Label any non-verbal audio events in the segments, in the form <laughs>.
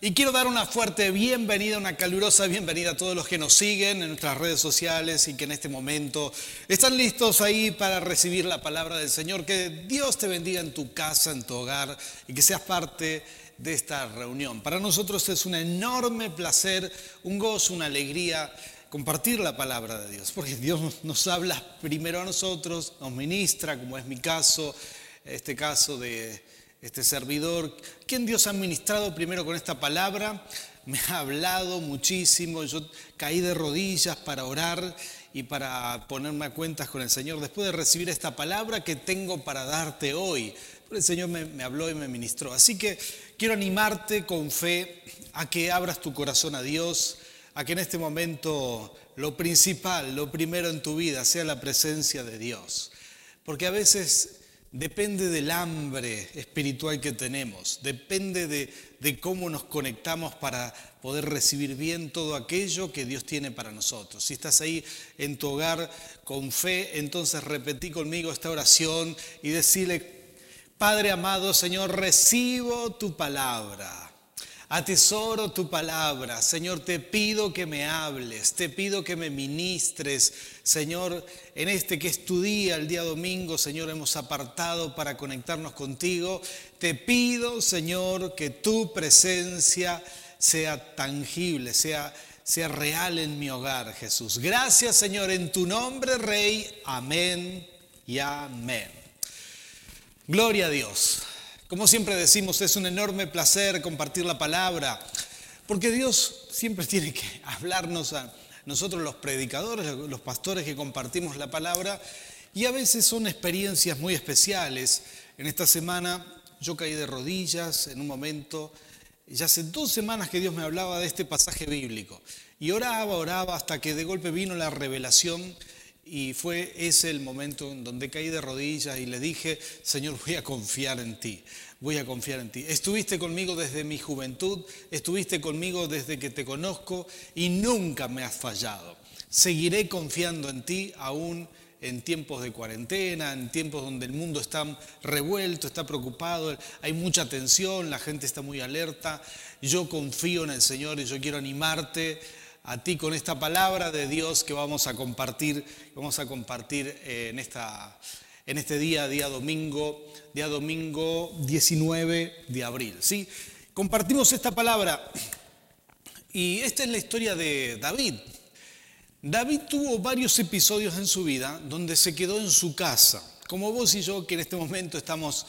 y quiero dar una fuerte bienvenida, una calurosa bienvenida a todos los que nos siguen en nuestras redes sociales y que en este momento están listos ahí para recibir la palabra del Señor. Que Dios te bendiga en tu casa, en tu hogar y que seas parte de esta reunión. Para nosotros es un enorme placer, un gozo, una alegría compartir la palabra de Dios, porque Dios nos habla primero a nosotros, nos ministra, como es mi caso, este caso de este servidor, quien Dios ha ministrado primero con esta palabra, <laughs> me ha hablado muchísimo, yo caí de rodillas para orar y para ponerme a cuentas con el Señor después de recibir esta palabra que tengo para darte hoy. el Señor me, me habló y me ministró. Así que quiero animarte con fe a que abras tu corazón a Dios, a que en este momento lo principal, lo primero en tu vida sea la presencia de Dios. Porque a veces depende del hambre espiritual que tenemos, depende de, cómo nos conectamos para poder recibir bien todo aquello que Dios tiene para nosotros. Si estás ahí en tu hogar con fe, entonces repetí conmigo esta oración y decirle, Padre amado Señor, recibo tu palabra. Atesoro tu palabra, Señor, te pido que me hables, te pido que me ministres, Señor, en este que es tu día, el día domingo, Señor, hemos apartado para conectarnos contigo. Te pido, Señor, que tu presencia sea tangible, sea, sea real en mi hogar, Jesús. Gracias, Señor, en tu nombre, Rey. Amén y amén. Gloria a Dios. Como siempre decimos, es un enorme placer compartir la palabra, porque Dios siempre tiene que <laughs> hablarnos a nosotros los predicadores, los pastores que compartimos la palabra, y a veces son experiencias muy especiales. En esta semana yo caí de rodillas en un momento, ya hace dos semanas que Dios me hablaba de este pasaje bíblico, y oraba, oraba, hasta que de golpe vino la revelación y fue ese el momento en donde caí de rodillas y le dije, Señor, voy a confiar en ti, voy a confiar en ti. Estuviste conmigo desde mi juventud, estuviste conmigo desde que te conozco y nunca me has fallado. Seguiré confiando en ti aún en tiempos de cuarentena, en tiempos donde el mundo está revuelto, está preocupado, hay mucha tensión, la gente está muy alerta. Yo confío en el Señor y yo quiero animarte a ti con esta palabra de Dios que vamos a compartir, vamos a compartir eh, en, esta, en este día, día domingo, día domingo 19 de abril. ¿sí? Compartimos esta palabra y esta es la historia de David. David tuvo varios episodios en su vida donde se quedó en su casa, como vos y yo que en este momento estamos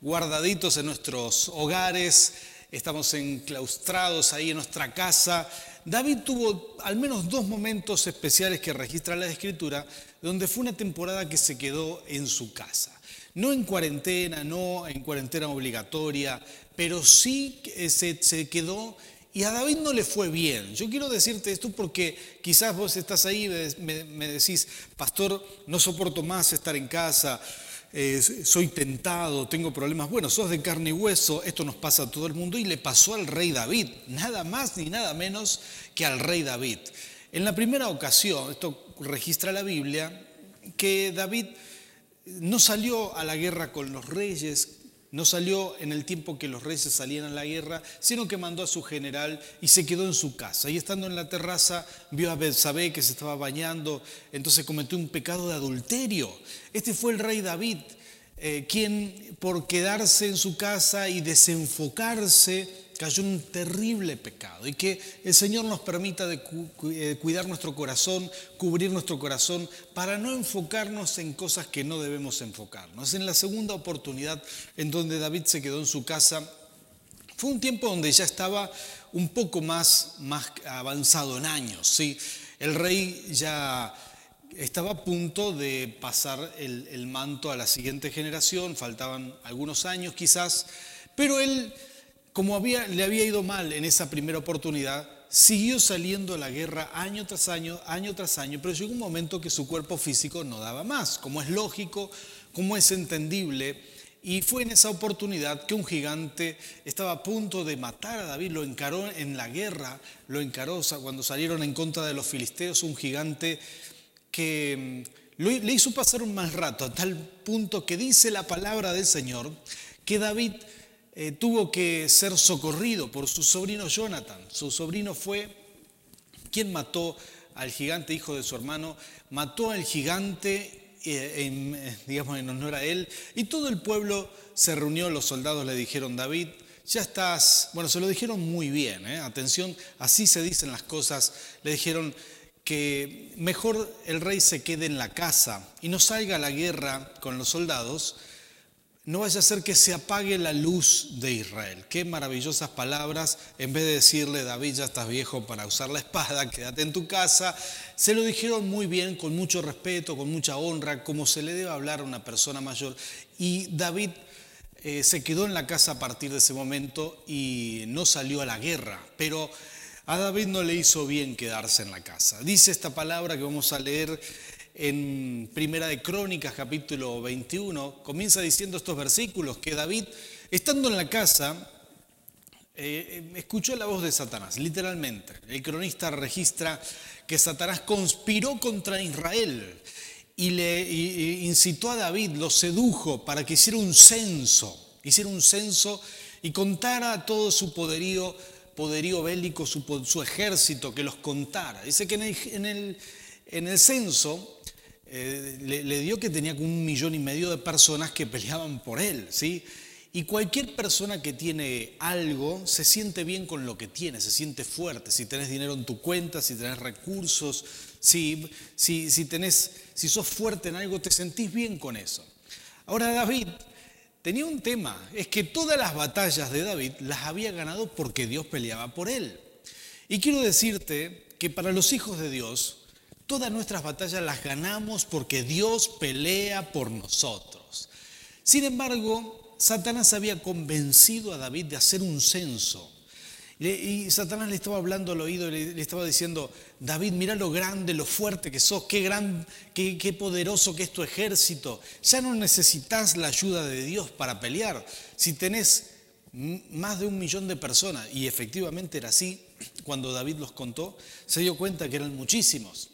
guardaditos en nuestros hogares, estamos enclaustrados ahí en nuestra casa, David tuvo al menos dos momentos especiales que registra la escritura, donde fue una temporada que se quedó en su casa. No en cuarentena, no en cuarentena obligatoria, pero sí se, se quedó y a David no le fue bien. Yo quiero decirte esto porque quizás vos estás ahí y me decís, pastor, no soporto más estar en casa, soy tentado, tengo problemas. Bueno, sos de carne y hueso, esto nos pasa a todo el mundo y le pasó al rey David, nada más ni nada menos que al rey David. En la primera ocasión, esto registra la Biblia, que David no salió a la guerra con los reyes, no salió en el tiempo que los reyes salían a la guerra, sino que mandó a su general y se quedó en su casa. Y estando en la terraza, vio a Betsabé que se estaba bañando, entonces cometió un pecado de adulterio. Este fue el rey David, eh, quien por quedarse en su casa y desenfocarse, cayó un terrible pecado y que el Señor nos permita de eh, cuidar nuestro corazón, cubrir nuestro corazón para no enfocarnos en cosas que no debemos enfocarnos. En la segunda oportunidad en donde David se quedó en su casa, fue un tiempo donde ya estaba un poco más, más avanzado en años. ¿sí? El rey ya estaba a punto de pasar el, el manto a la siguiente generación, faltaban algunos años quizás, pero él como le había ido mal en esa primera oportunidad, siguió saliendo a la guerra año tras año, año tras año, pero llegó un momento que su cuerpo físico no daba más, como es lógico, como es entendible. Y fue en esa oportunidad que un gigante estaba a punto de matar a David, lo encaró en la guerra, lo encaró cuando salieron en contra de los filisteos, un gigante que mm, le hizo pasar un mal rato, a tal punto que dice la palabra del Señor que David eh, tuvo que ser socorrido por su sobrino Jonathan. Su sobrino fue quien mató al gigante hijo de su hermano, mató al gigante, eh, digamos en honor a él, y todo el pueblo se reunió, los soldados le dijeron, David, ya estás, bueno, se lo dijeron muy bien, ¿eh? atención, así se dicen las cosas, le dijeron que mejor el rey se quede en la casa y no salga a la guerra con los soldados, no vaya a ser que se apague la luz de Israel. Qué maravillosas palabras. En vez de decirle, David, ya estás viejo para usar la espada, <laughs> quédate en tu casa, se lo dijeron muy bien, con mucho respeto, con mucha honra, como se le debe hablar a una persona mayor. Y David eh, se quedó en la casa a partir de ese momento y no salió a la guerra, pero a David no le hizo bien quedarse en la casa. Dice esta palabra que vamos a leer en Primera de Crónicas, capítulo 21, comienza diciendo estos versículos, que David, estando en la casa, eh, escuchó la voz de Satanás, literalmente. El cronista registra que Satanás conspiró contra Israel y le incitó a David, lo sedujo para que hiciera un censo, hiciera un censo y contara todo su poderío, poderío bélico, su, ejército, que los contara. Dice que en el, en el, censo eh, le, dio que tenía un millón y medio de personas que peleaban por él, ¿sí? Y cualquier persona que tiene algo se siente bien con lo que tiene, se siente fuerte. Si tenés dinero en tu cuenta, si tenés recursos, si, si, si, tenés, si sos fuerte en algo, te sentís bien con eso. Ahora David tenía un tema, es que todas las batallas de David las había ganado porque Dios peleaba por él. Y quiero decirte que para los hijos de Dios, todas nuestras batallas las ganamos porque Dios pelea por nosotros. Sin embargo, Satanás había convencido a David de hacer un censo. Y Satanás le estaba hablando al oído le, estaba diciendo, David, mira lo grande, lo fuerte que sos, qué, gran, qué, qué poderoso que es tu ejército. Ya no necesitas la ayuda de Dios para pelear. Si tenés más de un millón de personas, y efectivamente era así, cuando David los contó, se dio cuenta que eran muchísimos.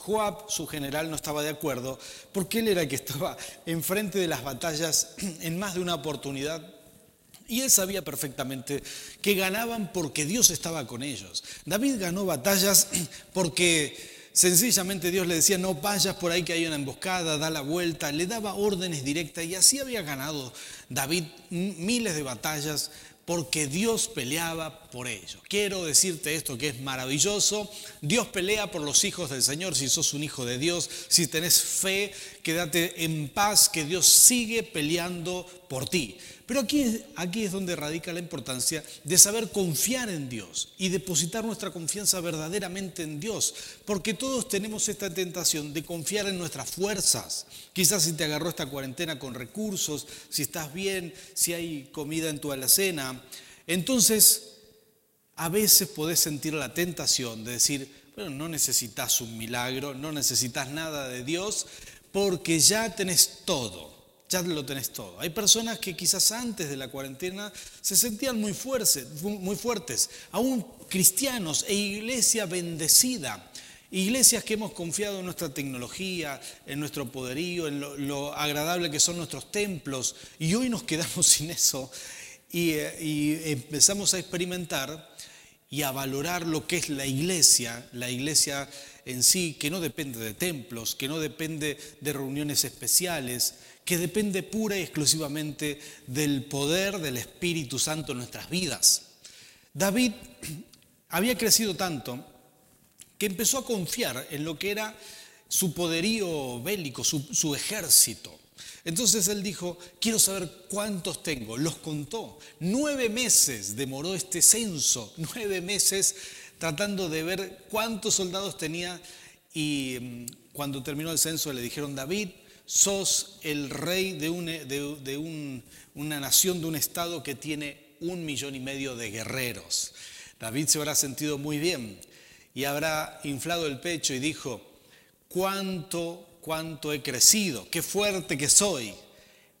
Joab, su general, no estaba de acuerdo porque él era el que estaba enfrente de las batallas <clears throat> en más de una oportunidad y él sabía perfectamente que ganaban porque Dios estaba con ellos. David ganó batallas <clears throat> porque sencillamente Dios le decía, no vayas por ahí que hay una emboscada, da la vuelta, le daba órdenes directas y así había ganado David miles de batallas porque Dios peleaba por ellos. Quiero decirte esto que es maravilloso. Dios pelea por los hijos del Señor. Si sos un hijo de Dios, si tenés fe, quédate en paz, que Dios sigue peleando por ti. Pero aquí, aquí es donde radica la importancia de saber confiar en Dios y depositar nuestra confianza verdaderamente en Dios, porque todos tenemos esta tentación de confiar en nuestras fuerzas. Quizás si te agarró esta cuarentena con recursos, si estás bien, si hay comida en tu alacena, entonces a veces podés sentir la tentación de decir, bueno, no necesitas un milagro, no necesitas nada de Dios, porque ya tenés todo ya lo tenés todo. Hay personas que quizás antes de la cuarentena se sentían muy fuertes, muy fuertes, aún cristianos e iglesia bendecida. Iglesias que hemos confiado en nuestra tecnología, en nuestro poderío, en lo, agradable que son nuestros templos, y hoy nos quedamos <laughs> sin eso y, eh, y empezamos a experimentar y a valorar lo que es la iglesia, la iglesia en sí, que no depende de templos, que no depende de reuniones especiales, que depende pura y exclusivamente del poder del Espíritu Santo en nuestras vidas. David <clears throat> había crecido tanto que empezó a confiar en lo que era su poderío bélico, su, ejército. Entonces él dijo, quiero saber cuántos tengo. Los contó. Nueve meses demoró este censo, <laughs> nueve meses tratando de ver cuántos soldados tenía. Y mm, cuando terminó el censo le dijeron, David, sos el rey de, una nación, de un estado que tiene un millón y medio de guerreros. David se habrá sentido muy bien y habrá inflado el pecho y dijo, cuánto, cuánto he crecido, qué fuerte que soy.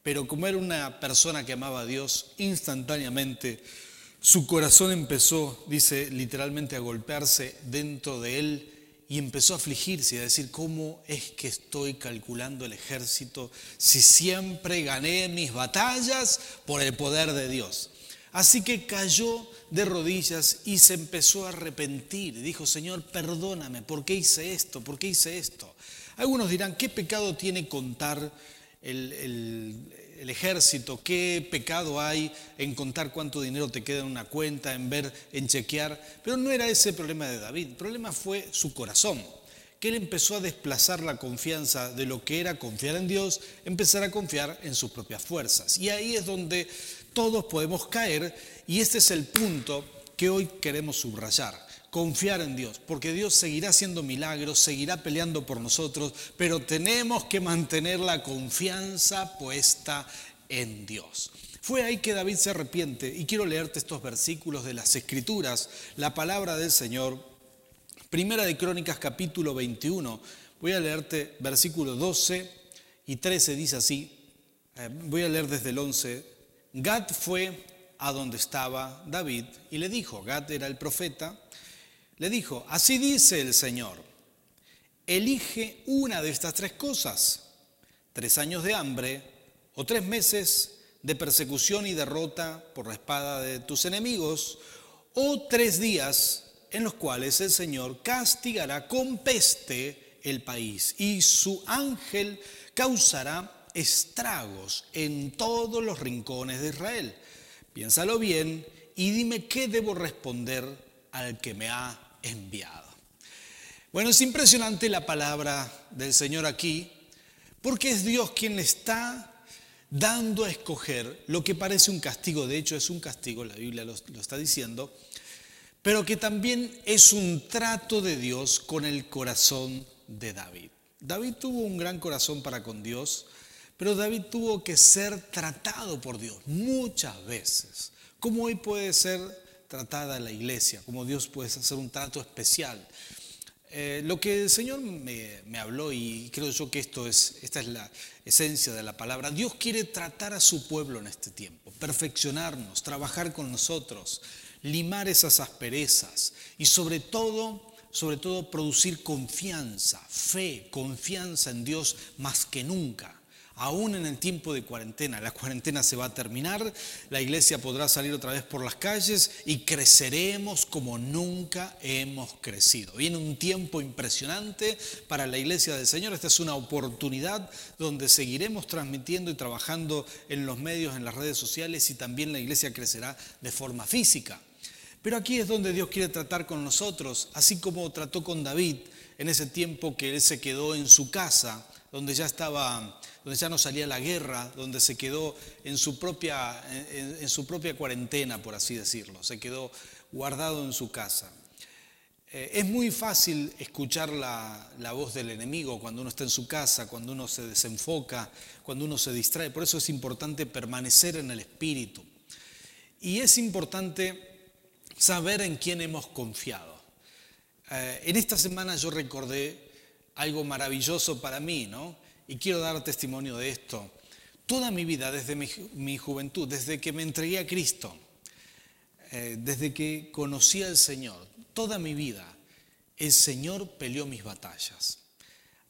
Pero como era una persona que amaba a Dios, instantáneamente su corazón empezó, dice literalmente, a golpearse dentro de él y empezó a afligirse y a decir, ¿cómo es que estoy calculando el ejército si siempre gané mis batallas por el poder de Dios? Así que cayó de rodillas y se empezó a arrepentir. Dijo, Señor, perdóname, ¿por qué hice esto? ¿Por qué hice esto? Algunos dirán, ¿qué pecado tiene contar el, el ejército? ¿Qué pecado hay en contar cuánto dinero te queda en una cuenta, en ver, en chequear? Pero no era ese el problema de David. El problema fue su corazón que él empezó a desplazar la confianza de lo que era confiar en Dios, empezar a confiar en sus propias fuerzas. Y ahí es donde todos podemos caer y este es el punto que hoy queremos subrayar. Confiar en Dios, porque Dios seguirá haciendo milagros, seguirá peleando por nosotros, pero tenemos que mantener la confianza puesta en Dios. Fue ahí que David se arrepiente y quiero leerte estos versículos de las Escrituras, la palabra del Señor. Primera de Crónicas capítulo 21. Voy a leerte versículos 12 y 13, dice así. Eh, voy a leer desde el 11 Gad fue a donde estaba David y le dijo, Gad era el profeta, le dijo, así dice el Señor, elige una de estas tres cosas, tres años de hambre o tres meses de persecución y derrota por la espada de tus enemigos, o tres días en los cuales el Señor castigará con peste el país y su ángel causará estragos en todos los rincones de Israel. Piénsalo bien y dime qué debo responder al que me ha enviado. Bueno, es impresionante la palabra del Señor aquí, porque es Dios quien está dando a escoger lo que parece un castigo, de hecho es un castigo, la Biblia lo, lo está diciendo, pero que también es un trato de Dios con el corazón de David. David tuvo un gran corazón para con Dios, pero David tuvo que ser tratado por Dios muchas veces. ¿Cómo hoy puede ser tratada la iglesia? ¿Cómo Dios puede hacer un trato especial? Eh, lo que el Señor me, me, habló, y creo yo que esto es, esta es la esencia de la palabra, Dios quiere tratar a su pueblo en este tiempo, perfeccionarnos, trabajar con nosotros, limar esas asperezas y sobre todo, sobre todo producir confianza, fe, confianza en Dios más que nunca aún en el tiempo de cuarentena. La cuarentena se va a terminar, la iglesia podrá salir otra vez por las calles y creceremos como nunca hemos crecido. Viene un tiempo impresionante para la iglesia del Señor. Esta es una oportunidad donde seguiremos transmitiendo y trabajando en los medios, en las redes sociales y también la iglesia crecerá de forma física. Pero aquí es donde Dios quiere tratar con nosotros, así como trató con David en ese tiempo que él se quedó en su casa, donde ya estaba donde ya no salía la guerra, donde se quedó en su propia, en, su propia cuarentena, por así decirlo, se quedó guardado en su casa. Eh, es muy fácil escuchar la, la, voz del enemigo cuando uno está en su casa, cuando uno se desenfoca, cuando uno se distrae. Por eso es importante permanecer en el espíritu. Y es importante saber en quién hemos confiado. Eh, en esta semana yo recordé algo maravilloso para mí, ¿no? Y quiero dar testimonio de esto. Toda mi vida, desde mi, juventud, desde que me entregué a Cristo, eh, desde que conocí al Señor, toda mi vida, el Señor peleó mis batallas.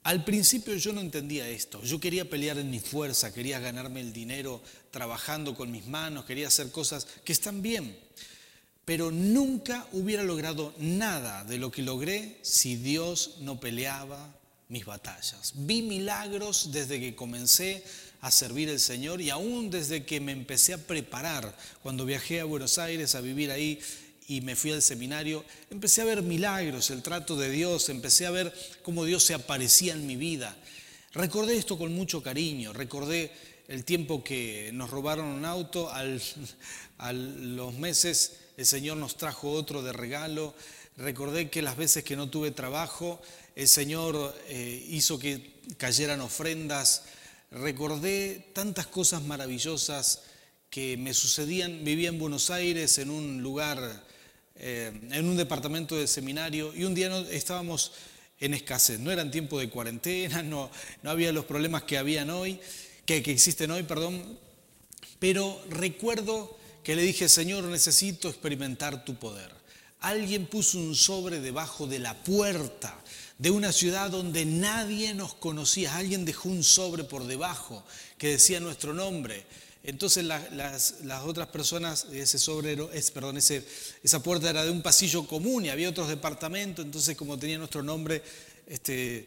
Al principio yo no entendía esto. Yo quería pelear en mi fuerza, quería ganarme el dinero trabajando con mis manos, quería hacer cosas que están bien. Pero nunca hubiera logrado nada de lo que logré si Dios no peleaba mis batallas. Vi milagros desde que comencé a servir al Señor y aún desde que me empecé a preparar, cuando viajé a Buenos Aires a vivir ahí y me fui al seminario, empecé a ver milagros, el trato de Dios, empecé a ver cómo Dios se aparecía en mi vida. Recordé esto con mucho cariño, recordé el tiempo que nos robaron un auto, al, <laughs> a los meses el Señor nos trajo otro de regalo, recordé que las veces que no tuve trabajo, el Señor eh, hizo que cayeran ofrendas. Recordé tantas cosas maravillosas que me sucedían. Vivía en Buenos Aires, en un lugar, eh, en un departamento de seminario, y un día estábamos en escasez. No eran tiempo de cuarentena, <laughs> no, no había los problemas que habían hoy, que existen hoy, perdón. Pero recuerdo que le dije, Señor, necesito experimentar tu poder. Alguien puso un sobre debajo de la puerta de una ciudad donde nadie nos conocía. Alguien dejó un sobre por debajo que decía nuestro nombre. Entonces las, otras personas, ese sobre, perdón, ese, esa puerta era de un pasillo común y había otros departamentos, entonces como tenía nuestro nombre, este,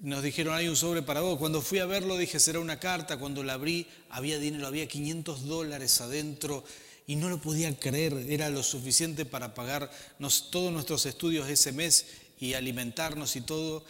nos dijeron, hay un sobre para vos. Cuando fui a verlo dije, será una carta. Cuando la abrí, había dinero, había 500 dólares adentro y no lo podía creer. Era lo suficiente para pagar todos nuestros estudios ese mes y alimentarnos y todo.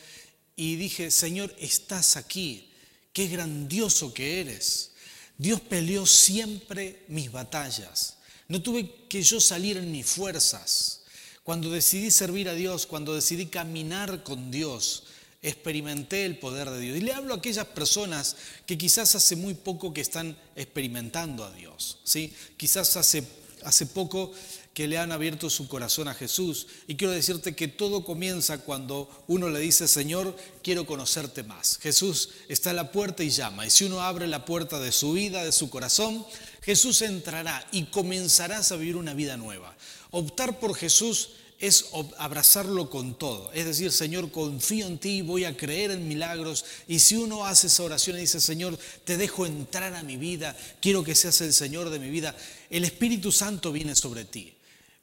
Y dije, Señor, estás aquí. Qué grandioso que eres. Dios peleó siempre mis batallas. No tuve que yo salir en mis fuerzas. Cuando decidí servir a Dios, cuando decidí caminar con Dios, experimenté el poder de Dios. Y le hablo a aquellas personas que quizás hace muy poco que están experimentando a Dios, ¿sí? Quizás hace, hace poco que le han abierto su corazón a Jesús. Y quiero decirte que todo comienza cuando uno le dice, Señor, quiero conocerte más. Jesús está a la puerta y llama. Y si uno abre la puerta de su vida, de su corazón, Jesús entrará y comenzarás a vivir una vida nueva. Optar por Jesús es abrazarlo con todo. Es decir, Señor, confío en ti, voy a creer en milagros. Y si uno hace esa oración y dice, Señor, te dejo entrar a mi vida, quiero que seas el Señor de mi vida, el Espíritu Santo viene sobre ti.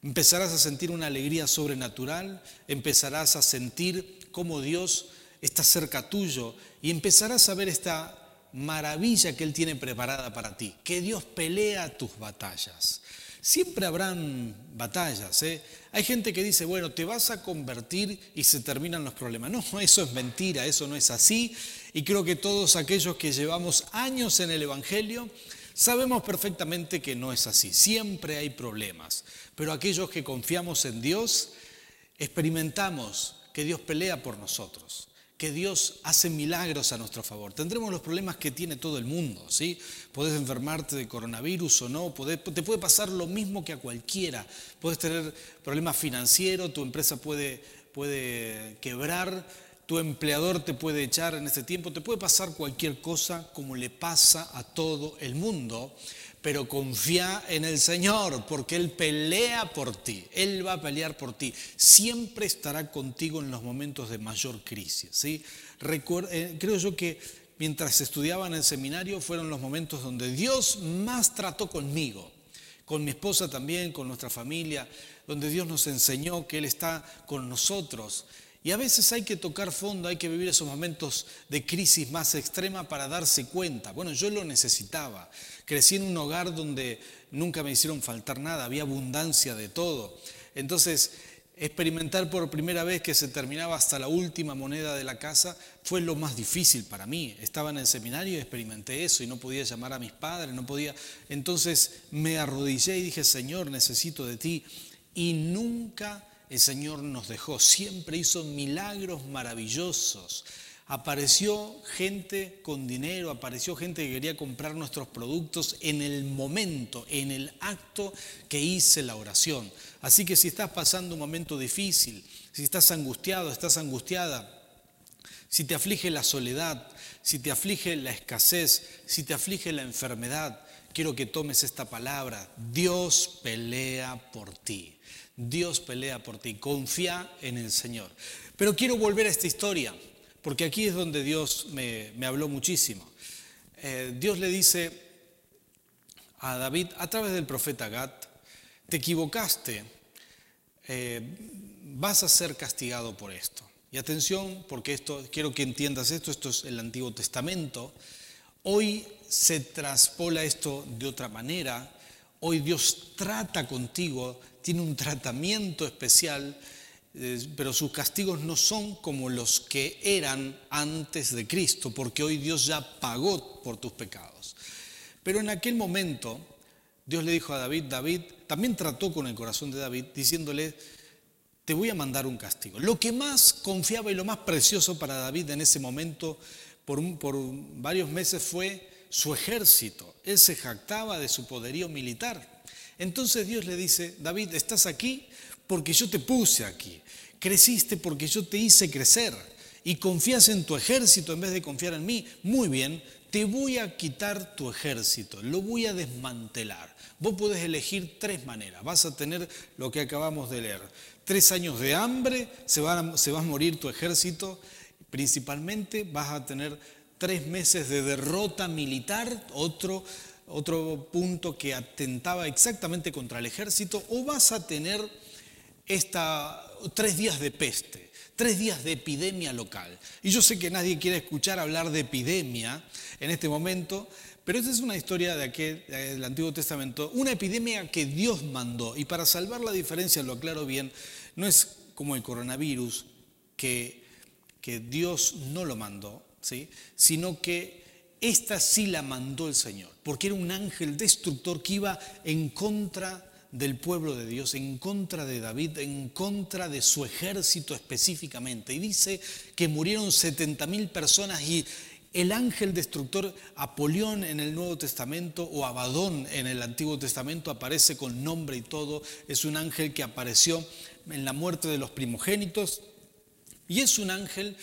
Empezarás a sentir una alegría sobrenatural, empezarás a sentir cómo Dios está cerca tuyo y empezarás a ver esta maravilla que Él tiene preparada para ti, que Dios pelea tus batallas. Siempre habrán batallas. ¿eh? Hay gente que dice, bueno, te vas a convertir y se terminan los problemas. No, <laughs> eso es mentira, eso no es así. Y creo que todos aquellos que llevamos años en el Evangelio sabemos perfectamente que no es así. Siempre hay problemas. Pero aquellos que confiamos en Dios, experimentamos que Dios pelea por nosotros que Dios hace milagros a nuestro favor. Tendremos los problemas que tiene todo el mundo, ¿sí? Puedes enfermarte de coronavirus o no, te puede pasar lo mismo que a cualquiera. Puedes tener problemas financieros, tu empresa puede, puede quebrar, tu empleador te puede echar en este tiempo, te puede pasar cualquier cosa como le pasa a todo el mundo pero confía en el Señor, porque Él pelea por ti, Él va a pelear por ti, siempre estará contigo en los momentos de mayor crisis. ¿sí? Eh, creo yo que mientras estudiaba en el seminario fueron los momentos donde Dios más trató conmigo, con mi esposa también, con nuestra familia, donde Dios nos enseñó que Él está con nosotros y a veces hay que tocar fondo, hay que vivir esos momentos de crisis más extrema para darse cuenta. Bueno, yo lo necesitaba. Crecí en un hogar donde nunca me hicieron faltar nada, había abundancia de todo. Entonces, experimentar por primera vez que se terminaba hasta la última moneda de la casa fue lo más difícil para mí. Estaba en el seminario y experimenté eso y no podía llamar a mis padres, no podía. Entonces me arrodillé y dije, Señor, necesito de ti. Y nunca el Señor nos dejó, siempre hizo milagros maravillosos. Apareció gente con dinero, apareció gente que quería comprar nuestros productos en el momento, en el acto que hice la oración. Así que si estás pasando un momento difícil, si estás angustiado, estás angustiada, si te aflige la soledad, si te aflige la escasez, si te aflige la enfermedad, quiero que tomes esta palabra. Dios pelea por ti. Dios pelea por ti, confía en el Señor. Pero quiero volver a esta historia, porque aquí es donde Dios me, habló muchísimo. Eh, Dios le dice a David a través del profeta Gad, te equivocaste, eh, vas a ser castigado por esto. Y atención, porque esto, quiero que entiendas esto, esto es el Antiguo Testamento. Hoy se traspola esto de otra manera. Hoy Dios trata contigo tiene un tratamiento especial, eh, pero sus castigos no son como los que eran antes de Cristo, porque hoy Dios ya pagó por tus pecados. Pero en aquel momento Dios le dijo a David, David también trató con el corazón de David, diciéndole, te voy a mandar un castigo. Lo que más confiaba y lo más precioso para David en ese momento, por, por varios meses, fue su ejército. Él se jactaba de su poderío militar. Entonces Dios le dice, David, estás aquí porque yo te puse aquí. Creciste porque yo te hice crecer. Y confías en tu ejército en vez de confiar en mí. Muy bien, te voy a quitar tu ejército, lo voy a desmantelar. Vos podés elegir tres maneras. Vas a tener lo que acabamos de leer. Tres años de hambre, se va a, se va a morir tu ejército. Principalmente vas a tener tres meses de derrota militar, otro, otro punto que atentaba exactamente contra el ejército, o vas a tener esta, tres días de peste, tres días de epidemia local. Y yo sé que nadie quiere escuchar hablar de epidemia en este momento, pero esta es una historia de aquel, del Antiguo Testamento, una epidemia que Dios mandó. Y para salvar la diferencia, lo aclaro bien, no es como el coronavirus, que, que Dios no lo mandó, sino que esta sí la mandó el Señor, porque era un ángel destructor que iba en contra del pueblo de Dios, en contra de David, en contra de su ejército específicamente. Y dice que murieron 70 mil personas y el ángel destructor Apolión en el Nuevo Testamento o Abadón en el Antiguo Testamento aparece con nombre y todo. Es un ángel que apareció en la muerte de los primogénitos y es un ángel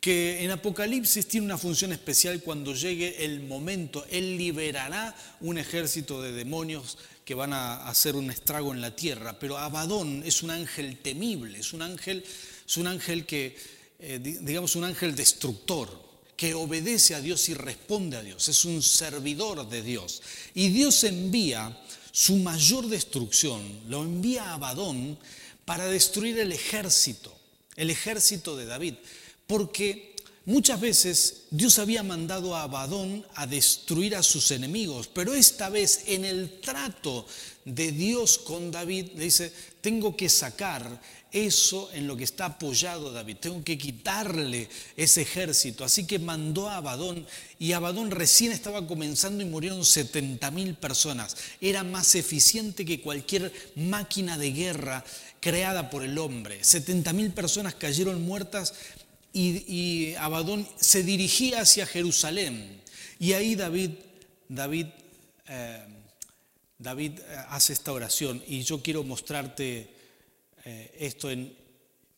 que en Apocalipsis tiene una función especial cuando llegue el momento. Él liberará un ejército de demonios que van a hacer un estrago en la tierra. Pero Abadón es un ángel temible, es un ángel, es un ángel que, eh, digamos, un ángel destructor, que obedece a Dios y responde a Dios. Es un servidor de Dios. Y Dios envía su mayor destrucción, lo envía a Abadón para destruir el ejército, el ejército de David. Porque muchas veces Dios había mandado a Abadón a destruir a sus enemigos, pero esta vez en el trato de Dios con David le dice, tengo que sacar eso en lo que está apoyado David, tengo que quitarle ese ejército. Así que mandó a Abadón y Abadón recién estaba comenzando y murieron 70 mil personas. Era más eficiente que cualquier máquina de guerra creada por el hombre. 70 mil personas cayeron muertas y, Abadón se dirigía hacia Jerusalén. Y ahí David, David, eh, David eh, hace esta oración y yo quiero mostrarte eh, esto en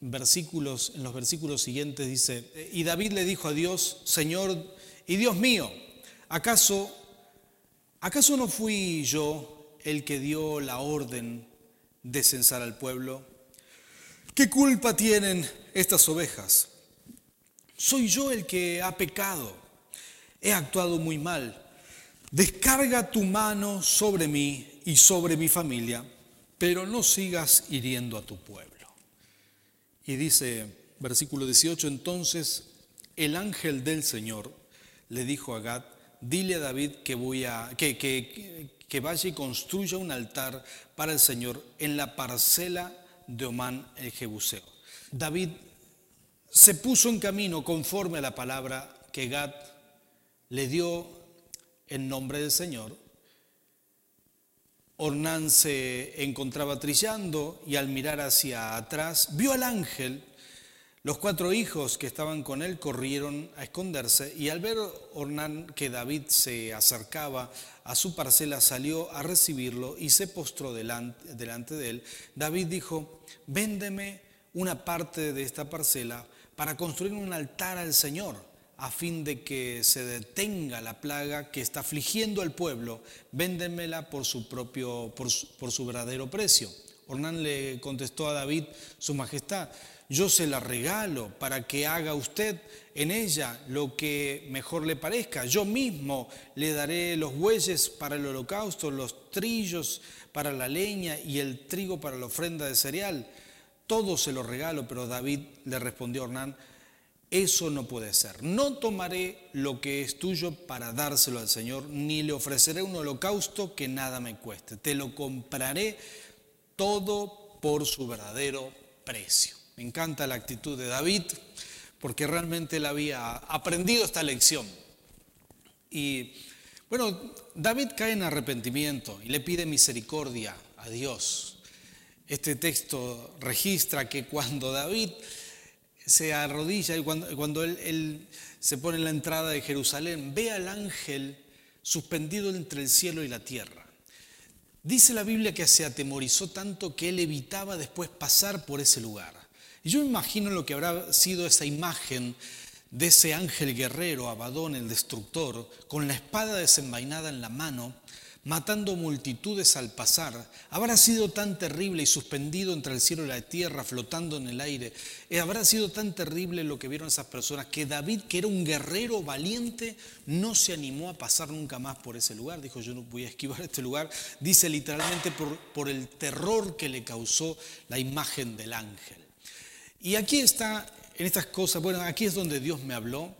versículos, en los versículos siguientes dice, y David le dijo a Dios, Señor y Dios mío, ¿acaso, acaso no fui yo el que dio la orden de censar al pueblo? ¿Qué culpa tienen estas ovejas? Soy yo el que ha pecado. He actuado muy mal. Descarga tu mano sobre mí y sobre mi familia, pero no sigas hiriendo a tu pueblo. Y dice, versículo 18, entonces el ángel del Señor le dijo a Gad, dile a David que, voy a, que, que, que vaya y construya un altar para el Señor en la parcela de Omán el Jebuseo. David se puso en camino conforme a la palabra que Gad le dio en nombre del Señor. Ornán se encontraba trillando y al mirar hacia atrás vio al ángel. Los cuatro hijos que estaban con él corrieron a esconderse y al ver Ornán que David se acercaba a su parcela salió a recibirlo y se postró delante, delante de él. David dijo, véndeme una parte de esta parcela para construir un altar al Señor, a fin de que se detenga la plaga que está afligiendo al pueblo, véndemela por su propio, por su, verdadero precio. Ornán le contestó a David, su majestad, yo se la regalo para que haga usted en ella lo que mejor le parezca. Yo mismo le daré los bueyes para el holocausto, los trillos para la leña y el trigo para la ofrenda de cereal todo se lo regalo, pero David le respondió a Ornán, eso no puede ser. No tomaré lo que es tuyo para dárselo al Señor, ni le ofreceré un holocausto que nada me cueste. Te lo compraré todo por su verdadero precio. Me encanta la actitud de David, porque realmente él había aprendido esta lección. Y bueno, David cae en arrepentimiento y le pide misericordia a Dios. Este texto registra que cuando David se arrodilla y cuando, él, se pone en la entrada de Jerusalén, ve al ángel suspendido entre el cielo y la tierra. Dice la Biblia que se atemorizó tanto que él evitaba después pasar por ese lugar. Y yo imagino lo que habrá sido esa imagen de ese ángel guerrero, Abadón el destructor, con la espada desenvainada en la mano, matando multitudes al pasar, habrá sido tan terrible y suspendido entre el cielo y la tierra, flotando en el aire, eh, habrá sido tan terrible lo que vieron esas personas que David, que era un guerrero valiente, no se animó a pasar nunca más por ese lugar. Dijo, yo no voy a esquivar este lugar. Dice literalmente por, por el terror que le causó la imagen del ángel. Y aquí está, en estas cosas, bueno, aquí es donde Dios me habló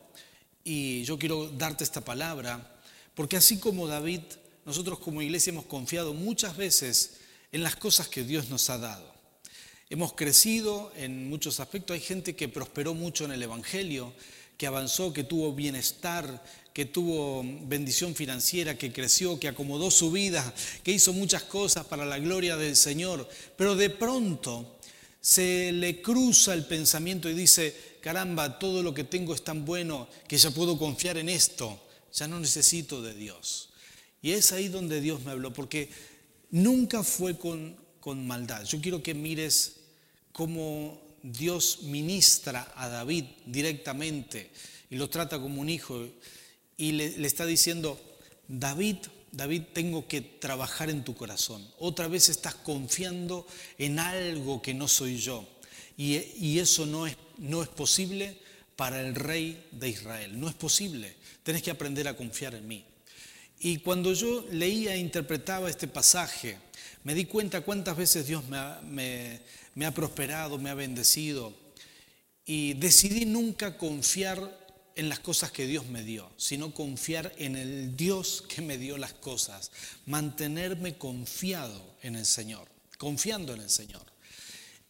y yo quiero darte esta palabra, porque así como David nosotros como iglesia hemos confiado muchas veces en las cosas que Dios nos ha dado. Hemos crecido en muchos aspectos. Hay gente que prosperó mucho en el Evangelio, que avanzó, que tuvo bienestar, que tuvo bendición financiera, que creció, que acomodó su vida, que hizo muchas cosas para la gloria del Señor. Pero de pronto se le cruza el pensamiento y dice, caramba, todo lo que tengo es tan bueno que ya puedo confiar en esto, ya no necesito de Dios. Y es ahí donde Dios me habló, porque nunca fue con, con maldad. Yo quiero que mires cómo Dios ministra a David directamente y lo trata como un hijo y le, está diciendo, David, David, tengo que trabajar en tu corazón. Otra vez estás confiando en algo que no soy yo. Y, y eso no es, no es posible para el rey de Israel. No es posible. Tienes que aprender a confiar en mí. Y cuando yo leía e interpretaba este pasaje, me di cuenta cuántas veces Dios me ha, prosperado, me ha bendecido. Y decidí nunca confiar en las cosas que Dios me dio, sino confiar en el Dios que me dio las cosas. Mantenerme confiado en el Señor, confiando en el Señor.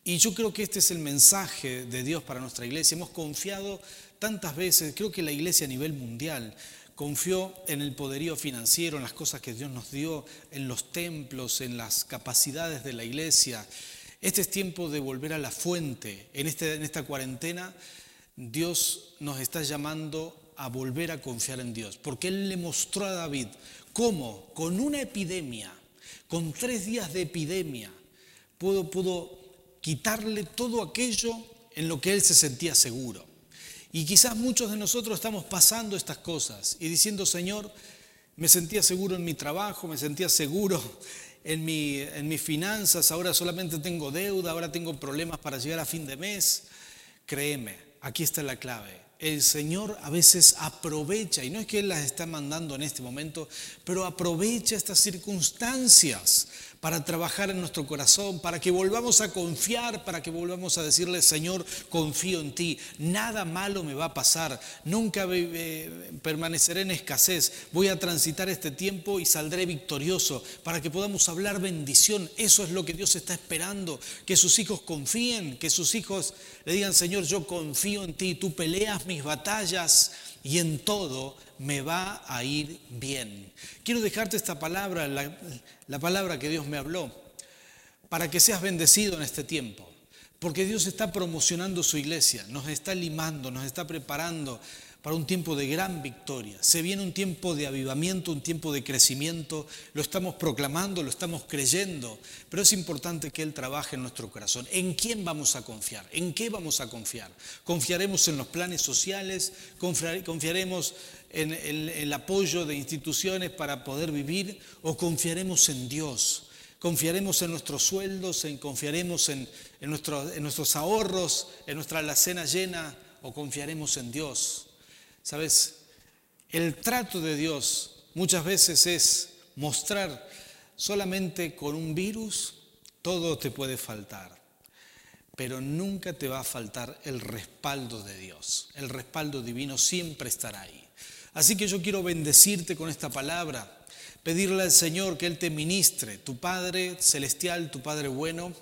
Y yo creo que este es el mensaje de Dios para nuestra iglesia. Hemos confiado tantas veces, creo que la iglesia a nivel mundial confió en el poderío financiero, en las cosas que Dios nos dio, en los templos, en las capacidades de la iglesia. Este es tiempo de volver a la fuente. En, este, esta cuarentena Dios nos está llamando a volver a confiar en Dios, porque Él le mostró a David cómo con una epidemia, con tres días de epidemia, pudo quitarle todo aquello en lo que Él se sentía seguro. Y quizás muchos de nosotros estamos pasando estas cosas y diciendo, Señor, me sentía seguro en mi trabajo, me sentía seguro en, mi, en mis finanzas, ahora solamente tengo deuda, ahora tengo problemas para llegar a fin de mes. Créeme, aquí está la clave. El Señor a veces aprovecha, y no es que Él las está mandando en este momento, pero aprovecha estas circunstancias para trabajar en nuestro corazón, para que volvamos a confiar, para que volvamos a decirle, Señor, confío en ti, nada malo me va a pasar, nunca eh, permaneceré en escasez, voy a transitar este tiempo y saldré victorioso, para que podamos hablar bendición. Eso es lo que Dios está esperando, que sus hijos confíen, que sus hijos le digan, Señor, yo confío en ti, tú peleas mis batallas y en todo me va a ir bien. Quiero dejarte esta palabra, la, palabra que Dios me habló, para que seas bendecido en este tiempo. Porque Dios está promocionando su iglesia, nos está limando, nos está preparando para un tiempo de gran victoria. Se viene un tiempo de avivamiento, un tiempo de crecimiento, lo estamos proclamando, lo estamos creyendo, pero es importante que Él trabaje en nuestro corazón. ¿En quién vamos a confiar? ¿En qué vamos a confiar? ¿Confiaremos en los planes sociales? ¿Confiaremos en el, apoyo de instituciones para poder vivir? ¿O confiaremos en Dios? confiaremos en nuestros sueldos, en, confiaremos en, en, en, nuestros ahorros, en nuestra alacena llena, o confiaremos en Dios. Sabes, el trato de Dios muchas veces es mostrar solamente con un virus todo te puede faltar, pero nunca te va a faltar el respaldo de Dios. El respaldo divino siempre estará ahí. Así que yo quiero bendecirte con esta palabra, pedirle al Señor que Él te ministre, tu Padre celestial, tu Padre bueno,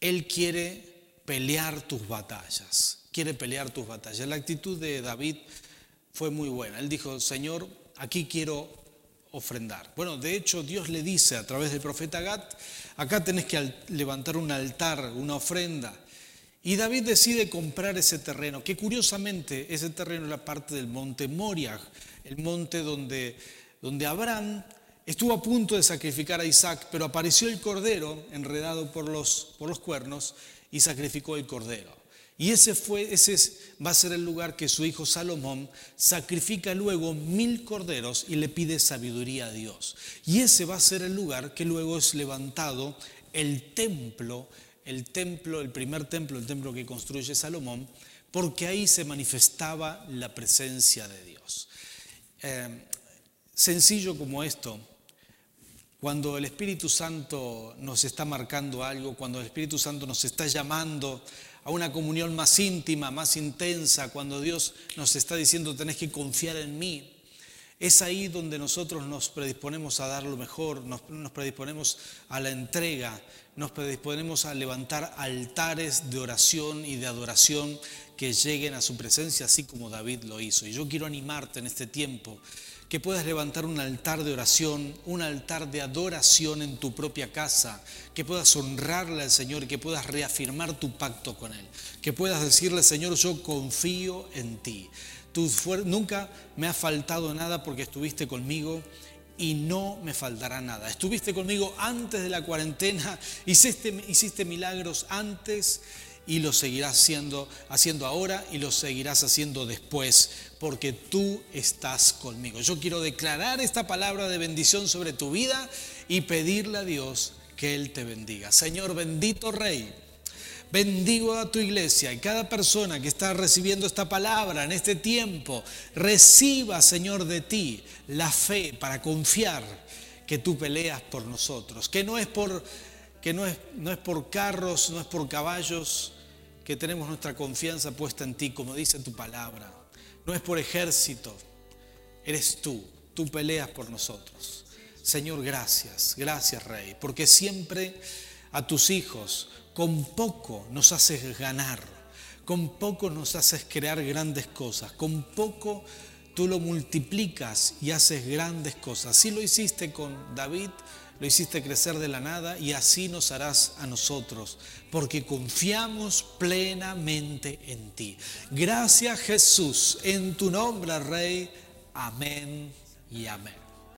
Él quiere pelear tus batallas, quiere pelear tus batallas. La actitud de David fue muy buena. Él dijo, Señor, aquí quiero ofrendar. Bueno, de hecho Dios le dice a través del profeta Gad, acá tenés que levantar un altar, una ofrenda. Y David decide comprar ese terreno, que curiosamente ese terreno era parte del monte Moria, el monte donde, donde Abraham estuvo a punto de sacrificar a Isaac, pero apareció el cordero enredado por los, por los cuernos y sacrificó el cordero. Y ese, fue, ese va a ser el lugar que su hijo Salomón sacrifica luego mil corderos y le pide sabiduría a Dios. Y ese va a ser el lugar que luego es levantado el templo, el templo, el primer templo, el templo que construye Salomón, porque ahí se manifestaba la presencia de Dios. Eh, sencillo como esto, cuando el Espíritu Santo nos está marcando algo, cuando el Espíritu Santo nos está llamando a una comunión más íntima, más intensa, cuando Dios nos está diciendo tenés que confiar en mí, es ahí donde nosotros nos predisponemos a dar lo mejor, nos, predisponemos a la entrega, nos predisponemos a levantar altares de oración y de adoración que lleguen a su presencia, así como David lo hizo. Y yo quiero animarte en este tiempo que puedas levantar un altar de oración, un altar de adoración en tu propia casa, que puedas honrarle al Señor, que puedas reafirmar tu pacto con Él, que puedas decirle, Señor, yo confío en ti. Nunca me ha faltado nada porque estuviste conmigo y no me faltará nada. Estuviste conmigo antes de la cuarentena, <laughs> hiciste, hiciste milagros antes y lo seguirás haciendo ahora y lo seguirás haciendo después, porque tú estás conmigo. Yo quiero declarar esta palabra de bendición sobre tu vida y pedirle a Dios que Él te bendiga. Señor bendito Rey. Bendigo a tu iglesia y cada persona que está recibiendo esta palabra en este tiempo, reciba, Señor, de ti la fe para confiar que tú peleas por nosotros, que no es por que no es, no es por carros, no es por caballos, que tenemos nuestra confianza puesta en ti, como dice tu palabra. No es por ejército, eres tú, tú peleas por nosotros. Señor, gracias, gracias Rey, porque siempre a tus hijos con poco nos haces ganar, con poco nos haces crear grandes cosas, con poco tú lo multiplicas y haces grandes cosas. Así lo hiciste con David, lo hiciste crecer de la nada y así nos harás a nosotros, porque confiamos plenamente en ti. Gracias Jesús, en tu nombre, Rey. Amén y amén.